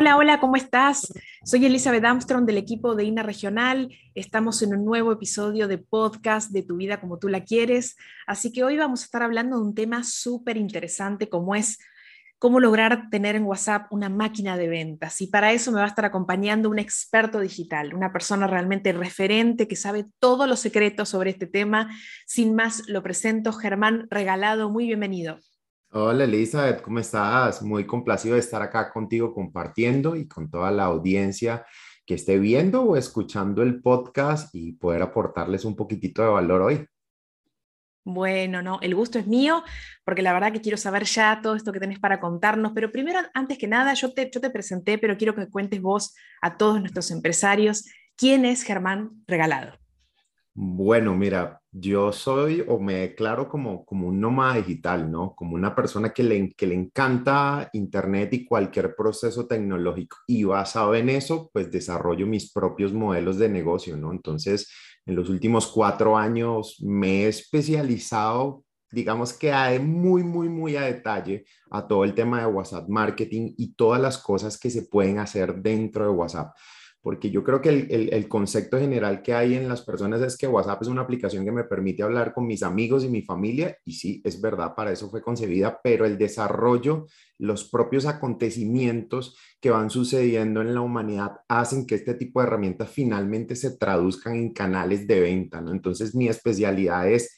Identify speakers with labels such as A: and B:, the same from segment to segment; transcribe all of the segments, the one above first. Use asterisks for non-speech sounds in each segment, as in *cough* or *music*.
A: Hola, hola, ¿cómo estás? Soy Elizabeth Armstrong del equipo de INA Regional. Estamos en un nuevo episodio de podcast de Tu vida como tú la quieres. Así que hoy vamos a estar hablando de un tema súper interesante como es cómo lograr tener en WhatsApp una máquina de ventas. Y para eso me va a estar acompañando un experto digital, una persona realmente referente que sabe todos los secretos sobre este tema. Sin más, lo presento, Germán Regalado. Muy bienvenido.
B: Hola Elizabeth, ¿cómo estás? Muy complacido de estar acá contigo compartiendo y con toda la audiencia que esté viendo o escuchando el podcast y poder aportarles un poquitito de valor hoy.
A: Bueno, no, el gusto es mío, porque la verdad que quiero saber ya todo esto que tenés para contarnos, pero primero, antes que nada, yo te, yo te presenté, pero quiero que cuentes vos a todos nuestros empresarios quién es Germán Regalado.
B: Bueno, mira, yo soy o me declaro como, como un nómada digital, ¿no? Como una persona que le, que le encanta Internet y cualquier proceso tecnológico. Y basado en eso, pues desarrollo mis propios modelos de negocio, ¿no? Entonces, en los últimos cuatro años me he especializado, digamos que muy, muy, muy a detalle a todo el tema de WhatsApp marketing y todas las cosas que se pueden hacer dentro de WhatsApp porque yo creo que el, concepto general que hay en las personas es que WhatsApp es una aplicación que me permite hablar con mis amigos y mi familia, y sí, es verdad, para eso fue concebida, pero el desarrollo, los propios acontecimientos que van sucediendo en la humanidad hacen que este tipo de herramientas finalmente se traduzcan en canales de venta, ¿no? Entonces mi especialidad es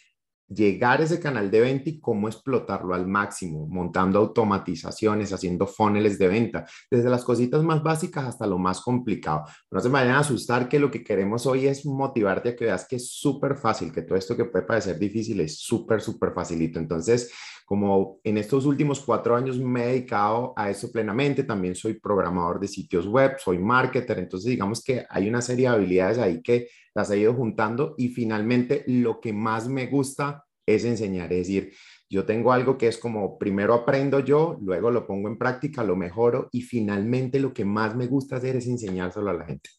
B: llegar a ese canal de venta y cómo explotarlo al máximo, montando automatizaciones, haciendo funnels de venta, desde las cositas más básicas hasta lo más complicado. No se vayan a asustar que lo que queremos hoy es motivarte a que veas que es súper fácil, que todo esto que puede parecer difícil es súper, súper facilito. Entonces, como en estos últimos cuatro años me he dedicado a eso plenamente, también soy programador de sitios web, soy marketer, entonces digamos que hay una serie de habilidades ahí que las he ido juntando y finalmente lo que más me gusta es enseñar, es decir, yo tengo algo que es como primero aprendo yo, luego lo pongo en práctica, lo mejoro y finalmente lo que más me gusta hacer es enseñárselo a la gente.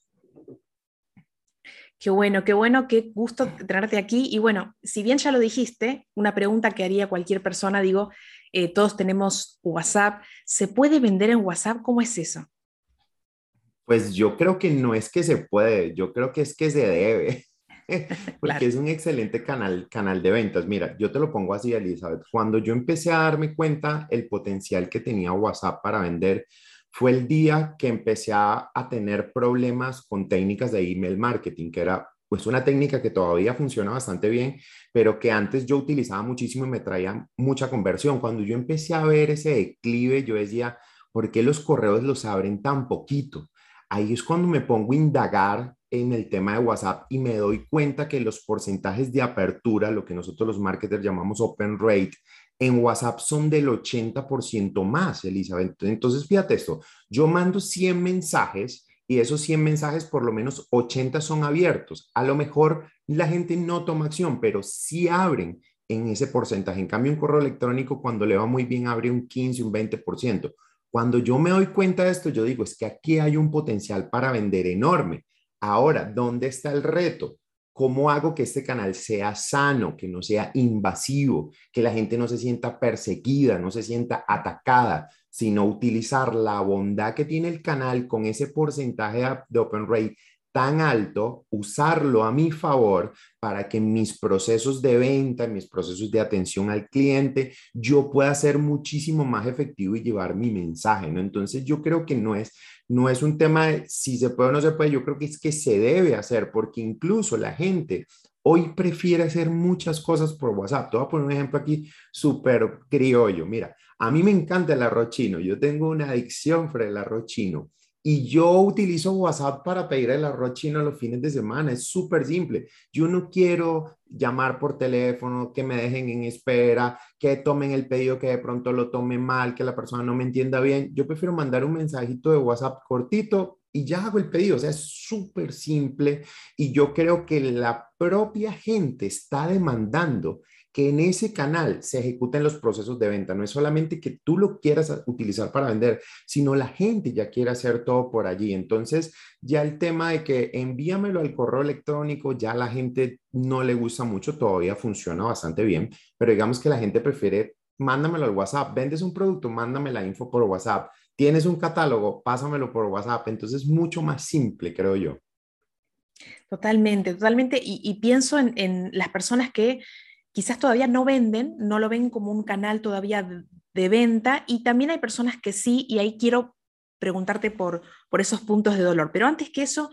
A: Qué bueno, qué bueno, qué gusto tenerte aquí. Y bueno, si bien ya lo dijiste, una pregunta que haría cualquier persona, digo, eh, todos tenemos WhatsApp, ¿se puede vender en WhatsApp? ¿Cómo es eso?
B: Pues yo creo que no es que se puede, yo creo que es que se debe, *laughs* *laughs* porque es un excelente canal, canal de ventas. Mira, yo te lo pongo así, Elizabeth. Cuando yo empecé a darme cuenta el potencial que tenía WhatsApp para vender, fue el día que empecé a, tener problemas con técnicas de email marketing, que era pues una técnica que todavía funciona bastante bien, pero que antes yo utilizaba muchísimo y me traía mucha conversión. Cuando yo empecé a ver ese declive, yo decía, ¿por qué los correos los abren tan poquito? Ahí es cuando me pongo a indagar en el tema de WhatsApp y me doy cuenta que los porcentajes de apertura, lo que nosotros los marketers llamamos open rate, en WhatsApp son del 80% más, Elizabeth. Entonces, fíjate esto, yo mando 100 mensajes y esos 100 mensajes por lo menos 80 son abiertos. A lo mejor la gente no toma acción, pero sí abren en ese porcentaje. En cambio, un correo electrónico cuando le va muy bien abre un 15, un 20%. Cuando yo me doy cuenta de esto, yo digo, es que aquí hay un potencial para vender enorme. Ahora, ¿dónde está el reto? ¿Cómo hago que este canal sea sano, que no sea invasivo, que la gente no se sienta perseguida, no se sienta atacada, sino utilizar la bondad que tiene el canal con ese porcentaje de open rate tan alto, usarlo a mi favor para que mis procesos de venta, en mis procesos de atención al cliente, yo pueda ser muchísimo más efectivo y llevar mi mensaje, ¿no? Entonces yo creo que no es, no es un tema de si se puede o no se puede, yo creo que es que se debe hacer, porque incluso la gente hoy prefiere hacer muchas cosas por WhatsApp. Te voy a poner un ejemplo aquí súper criollo. Mira, a mí me encanta el arroz chino, yo tengo una adicción por el arroz y yo utilizo WhatsApp para pedir el arroz chino los fines de semana. Es súper simple. Yo no quiero llamar por teléfono, que me dejen en espera, que tomen el pedido, que de pronto lo tomen mal, que la persona no me entienda bien. Yo prefiero mandar un mensajito de WhatsApp cortito. Y ya hago el pedido. O sea, es súper simple y yo creo que la propia gente está demandando que en ese canal se ejecuten los procesos de venta. No es solamente que tú lo quieras utilizar para vender, sino la gente ya quiere hacer todo por allí. Entonces, ya el tema de que envíamelo al correo electrónico, ya la gente no le gusta mucho, todavía funciona bastante bien, pero digamos que la gente prefiere, mándamelo al WhatsApp, vendes un producto, mándame la info por WhatsApp, tienes un catálogo, pásamelo por WhatsApp. Entonces, es mucho más simple, creo yo.
A: Totalmente, totalmente. Y, pienso en las personas que quizás todavía no venden, no lo ven como un canal todavía de, venta y también hay personas que sí y ahí quiero preguntarte por, por esos puntos de dolor. Pero antes que eso,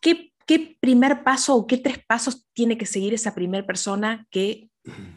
A: ¿qué, ¿qué primer paso o qué tres pasos tiene que seguir esa primera persona que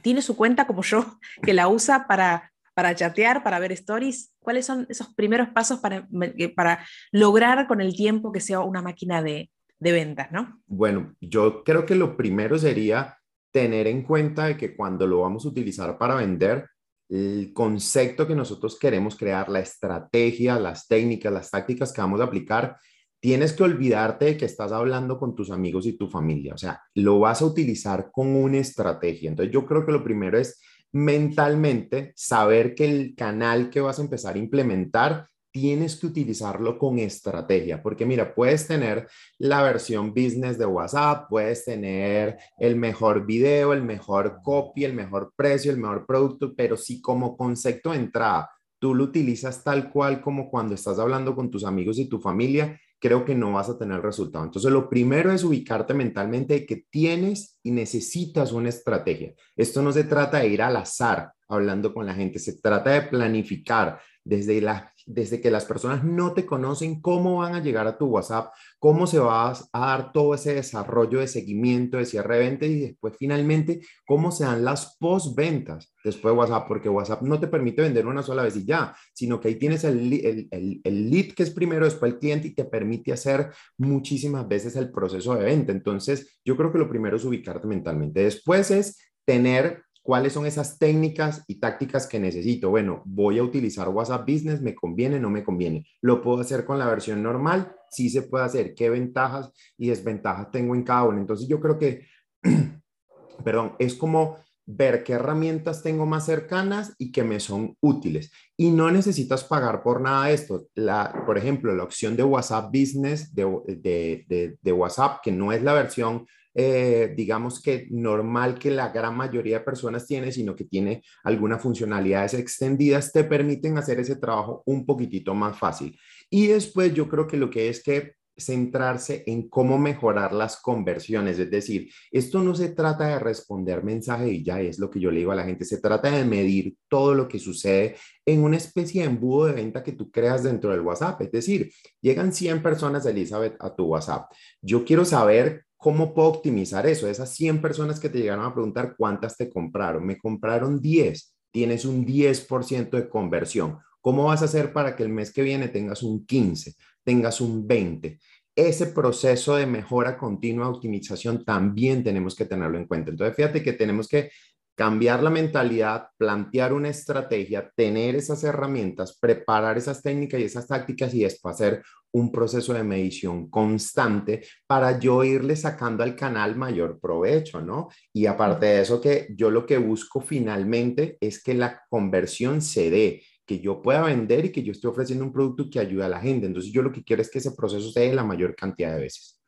A: tiene su cuenta como yo, que la usa para, para chatear, para ver stories? ¿Cuáles son esos primeros pasos para, para lograr con el tiempo que sea una máquina de, de ventas, ¿no?
B: Bueno, yo creo que lo primero sería tener en cuenta de que cuando lo vamos a utilizar para vender, el concepto que nosotros queremos crear, la estrategia, las técnicas, las tácticas que vamos a aplicar, tienes que olvidarte de que estás hablando con tus amigos y tu familia. O sea, lo vas a utilizar con una estrategia. Entonces, yo creo que lo primero es mentalmente saber que el canal que vas a empezar a implementar tienes que utilizarlo con estrategia, porque mira, puedes tener la versión business de WhatsApp, puedes tener el mejor video, el mejor copy, el mejor precio, el mejor producto, pero si como concepto de entrada tú lo utilizas tal cual como cuando estás hablando con tus amigos y tu familia, creo que no vas a tener resultado. Entonces, lo primero es ubicarte mentalmente de que tienes y necesitas una estrategia. Esto no se trata de ir al azar hablando con la gente, se trata de planificar, desde, la, desde que las personas no te conocen, cómo van a llegar a tu WhatsApp, cómo se va a dar todo ese desarrollo de seguimiento, de cierre de ventas y después finalmente cómo se dan las postventas después de WhatsApp, porque WhatsApp no te permite vender una sola vez y ya, sino que ahí tienes el, el, el, el lead que es primero, después el cliente y te permite hacer muchísimas veces el proceso de venta. Entonces, yo creo que lo primero es ubicarte mentalmente. Después es tener ¿Cuáles son esas técnicas y tácticas que necesito? Bueno, voy a utilizar WhatsApp Business, ¿me conviene? ¿No me conviene? ¿Lo puedo hacer con la versión normal? Sí se puede hacer. ¿Qué ventajas y desventajas tengo en cada uno? Entonces yo creo que, *clears throat* perdón, es como ver qué herramientas tengo más cercanas y que me son útiles. Y no necesitas pagar por nada de esto. La, por ejemplo, la opción de WhatsApp Business de, de, de WhatsApp, que no es la versión eh, digamos que normal que la gran mayoría de personas tiene, sino que tiene algunas funcionalidades extendidas, te permiten hacer ese trabajo un poquitito más fácil. Y después yo creo que lo que es que centrarse en cómo mejorar las conversiones. Es decir, esto no se trata de responder mensaje y ya es lo que yo le digo a la gente, se trata de medir todo lo que sucede en una especie de embudo de venta que tú creas dentro del WhatsApp. Es decir, llegan 100 personas, Elizabeth, a tu WhatsApp. Yo quiero saber ¿Cómo puedo optimizar eso? Esas 100 personas que te llegaron a preguntar cuántas te compraron, me compraron 10, tienes un 10% de conversión. ¿Cómo vas a hacer para que el mes que viene tengas un 15, tengas un 20? Ese proceso de mejora continua, optimización, también tenemos que tenerlo en cuenta. Entonces, fíjate que tenemos que cambiar la mentalidad, plantear una estrategia, tener esas herramientas, preparar esas técnicas y esas tácticas y después hacer un proceso de medición constante para yo irle sacando al canal mayor provecho, ¿no? Y aparte de eso, que yo lo que busco finalmente es que la conversión se dé, que yo pueda vender y que yo esté ofreciendo un producto que ayude a la gente. Entonces yo lo que quiero es que ese proceso se dé la mayor cantidad de veces.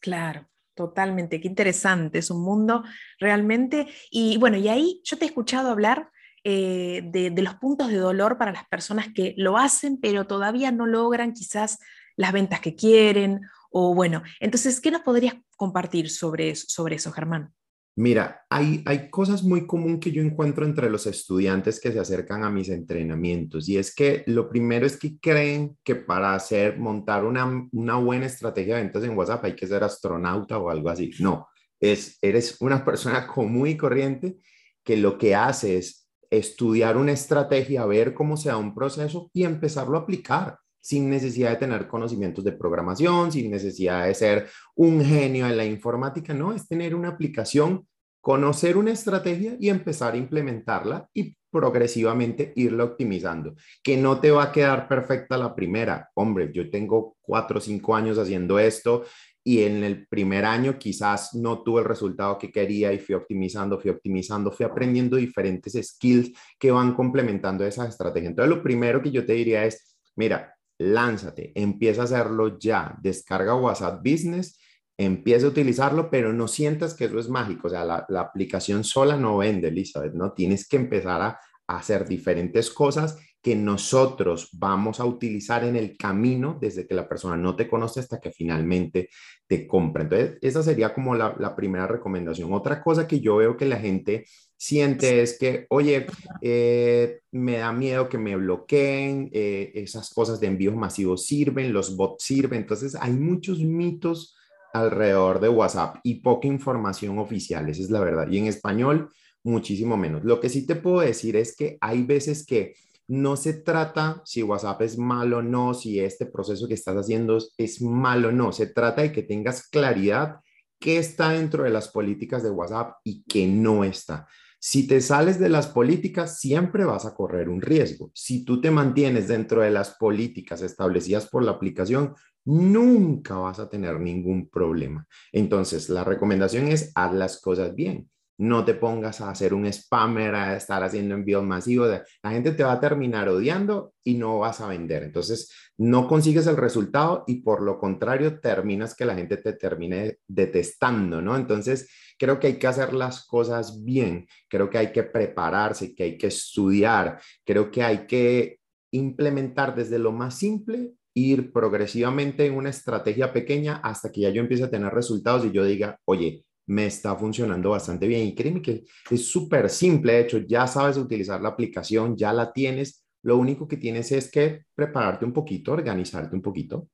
A: Claro. Totalmente, qué interesante, es un mundo realmente. Y bueno, y ahí yo te he escuchado hablar eh, de, los puntos de dolor para las personas que lo hacen, pero todavía no logran quizás las ventas que quieren. O bueno, entonces, ¿qué nos podrías compartir sobre, sobre eso, Germán?
B: Mira, hay, hay cosas muy comunes que yo encuentro entre los estudiantes que se acercan a mis entrenamientos y es que lo primero es que creen que para hacer, montar una, una buena estrategia de ventas en WhatsApp hay que ser astronauta o algo así. No, es, eres una persona común y corriente que lo que hace es estudiar una estrategia, ver cómo se da un proceso y empezarlo a aplicar sin necesidad de tener conocimientos de programación, sin necesidad de ser un genio en la informática, no, es tener una aplicación, conocer una estrategia y empezar a implementarla y progresivamente irlo optimizando, que no te va a quedar perfecta la primera. Hombre, yo tengo cuatro o cinco años haciendo esto y en el primer año quizás no tuve el resultado que quería y fui optimizando, fui optimizando, fui aprendiendo diferentes skills que van complementando esa estrategia. Entonces, lo primero que yo te diría es, mira, lánzate, empieza a hacerlo ya, descarga WhatsApp Business, empieza a utilizarlo, pero no sientas que eso es mágico, o sea, la, aplicación sola no vende, Elizabeth, ¿no? Tienes que empezar a hacer diferentes cosas que nosotros vamos a utilizar en el camino desde que la persona no te conoce hasta que finalmente te compra. Entonces, esa sería como la, primera recomendación. Otra cosa que yo veo que la gente siente es que, oye, eh, me da miedo que me bloqueen, eh, esas cosas de envíos masivos sirven, los bots sirven. Entonces, hay muchos mitos alrededor de WhatsApp y poca información oficial, esa es la verdad. Y en español, muchísimo menos. Lo que sí te puedo decir es que hay veces que no se trata si WhatsApp es malo o no, si este proceso que estás haciendo es malo o no, se trata de que tengas claridad qué está dentro de las políticas de WhatsApp y qué no está. Si te sales de las políticas, siempre vas a correr un riesgo. Si tú te mantienes dentro de las políticas establecidas por la aplicación, nunca vas a tener ningún problema. Entonces, la recomendación es haz las cosas bien no te pongas a hacer un spammer, a estar haciendo envíos masivos. La gente te va a terminar odiando y no vas a vender. Entonces, no consigues el resultado y por lo contrario, terminas que la gente te termine detestando, ¿no? Entonces, creo que hay que hacer las cosas bien. Creo que hay que prepararse, que hay que estudiar. Creo que hay que implementar desde lo más simple ir progresivamente en una estrategia pequeña hasta que ya yo empiece a tener resultados y yo diga, oye, me está funcionando bastante bien. Y créeme que es súper simple, de hecho, ya sabes utilizar la aplicación, ya la tienes. Lo único que tienes es que prepararte un poquito, organizarte un poquito.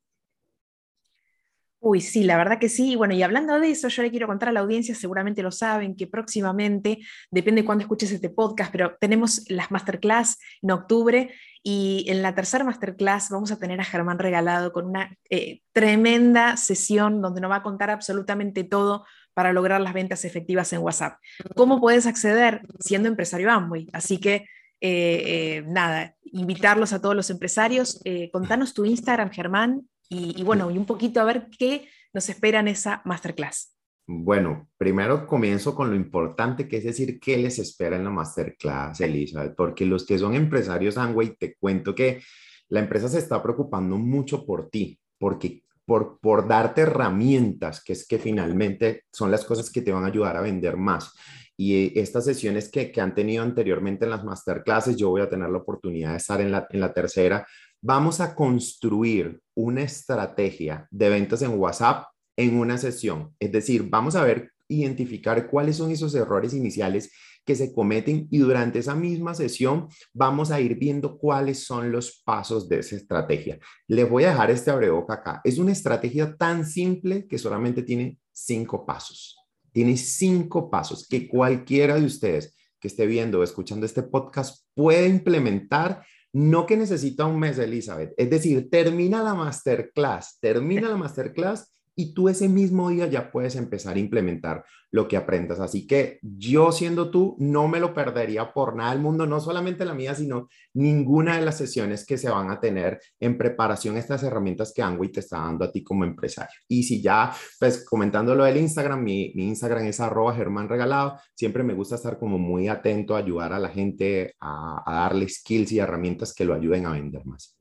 A: Uy, sí, la verdad que sí. Bueno, y hablando de eso, yo le quiero contar a la audiencia, seguramente lo saben, que próximamente, depende de cuándo escuches este podcast, pero tenemos las masterclass en octubre y en la tercera masterclass vamos a tener a Germán regalado con una eh, tremenda sesión donde nos va a contar absolutamente todo para lograr las ventas efectivas en WhatsApp. ¿Cómo puedes acceder siendo empresario Amway? Así que, eh, eh, nada, invitarlos a todos los empresarios. Contanos tu Instagram, Germán, y, bueno, y un poquito a ver qué nos espera en esa masterclass.
B: Bueno, primero comienzo con lo importante que es decir, qué les espera en la masterclass, Elizabeth, porque los que son empresarios Amway, te cuento que la empresa se está preocupando mucho por ti, porque por, por darte herramientas, que es que finalmente son las cosas que te van a ayudar a vender más. Y estas sesiones que, que han tenido anteriormente en las masterclasses, yo voy a tener la oportunidad de estar en la, en la tercera. Vamos a construir una estrategia de ventas en WhatsApp en una sesión. Es decir, vamos a ver, identificar cuáles son esos errores iniciales que se cometen y durante esa misma sesión vamos a ir viendo cuáles son los pasos de esa estrategia. Les voy a dejar este abreboca acá. Es una estrategia tan simple que solamente tiene cinco pasos. Tiene cinco pasos que cualquiera de ustedes que esté viendo o escuchando este podcast puede implementar no que necesita un mes, Elizabeth. Es decir, termina la masterclass, termina la masterclass y tú ese mismo día ya puedes empezar a implementar lo que aprendas. Así que yo siendo tú, no me lo perdería por nada del mundo, no solamente la mía, sino ninguna de las sesiones que se van a tener en preparación estas herramientas que Angui te está dando a ti como empresario. Y si ya, pues comentando lo del Instagram, mi, Instagram es arroba Germán Regalado, siempre me gusta estar como muy atento a ayudar a la gente a, a darle skills y herramientas que lo ayuden a vender más.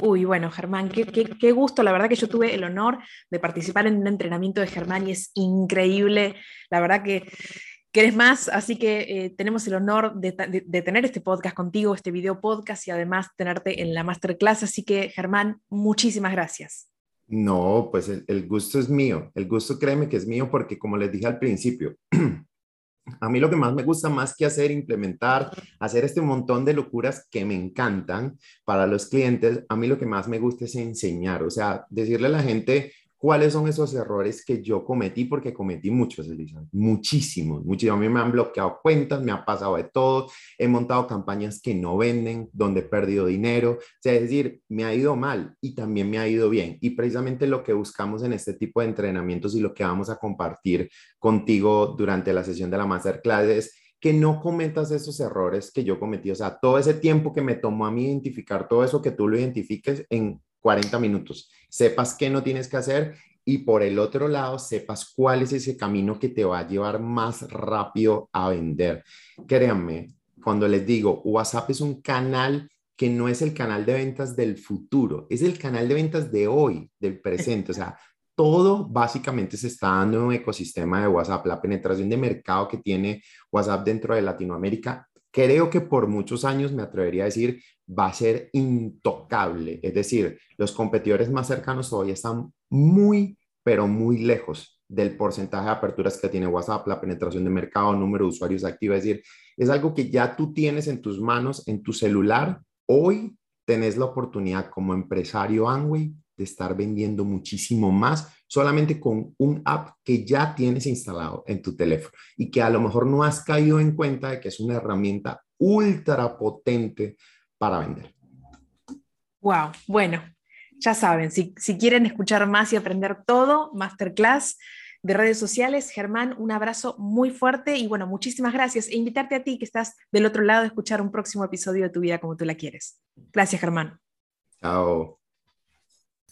A: Uy, bueno, Germán, qué, gusto. La verdad que yo tuve el honor de participar en un entrenamiento de Germán y es increíble. La verdad que, eres más, así que eh, tenemos el honor de, tener este podcast contigo, este video podcast y además tenerte en la masterclass. Así que, Germán, muchísimas gracias.
B: No, pues el gusto es mío. El gusto, créeme que es mío porque, como les dije al principio, *clears throat* A mí lo que más me gusta más que hacer, implementar, hacer este montón de locuras que me encantan para los clientes, a mí lo que más me gusta es enseñar, o sea, decirle a la gente, cuáles son esos errores que yo cometí, porque cometí muchos, Elisa, muchísimos, muchísimos. A mí me han bloqueado cuentas, me ha pasado de todo, he montado campañas que no venden, donde he perdido dinero, o sea, es decir, me ha ido mal y también me ha ido bien. Y precisamente lo que buscamos en este tipo de entrenamientos y lo que vamos a compartir contigo durante la sesión de la masterclass es que no cometas esos errores que yo cometí. O sea, todo ese tiempo que me tomó a mí identificar todo eso, que tú lo identifiques en 40 minutos. Sepas qué no tienes que hacer y por el otro lado sepas cuál es ese camino que te va a llevar más rápido a vender. Créanme, cuando les digo, WhatsApp es un canal que no es el canal de ventas del futuro, es el canal de ventas de hoy, del presente. O sea, todo básicamente se está dando en un ecosistema de WhatsApp. La penetración de mercado que tiene WhatsApp dentro de Latinoamérica, creo que por muchos años, me atrevería a decir, va a ser intocable. Es decir, los competidores más cercanos todavía están muy, pero muy lejos del porcentaje de aperturas que tiene WhatsApp, la penetración de mercado, número de usuarios activos. Es decir, es algo que ya tú tienes en tus manos, en tu celular. Hoy tenés la oportunidad como empresario Angway de estar vendiendo muchísimo más solamente con un app que ya tienes instalado en tu teléfono y que a lo mejor no has caído en cuenta de que es una herramienta ultra potente para vender.
A: Wow, bueno, ya saben, si, si quieren escuchar más y aprender todo, masterclass de redes sociales. Germán, un abrazo muy fuerte y bueno, muchísimas gracias. E invitarte a ti que estás del otro lado a escuchar un próximo episodio de Tu vida como tú la quieres. Gracias, Germán.
B: Chao.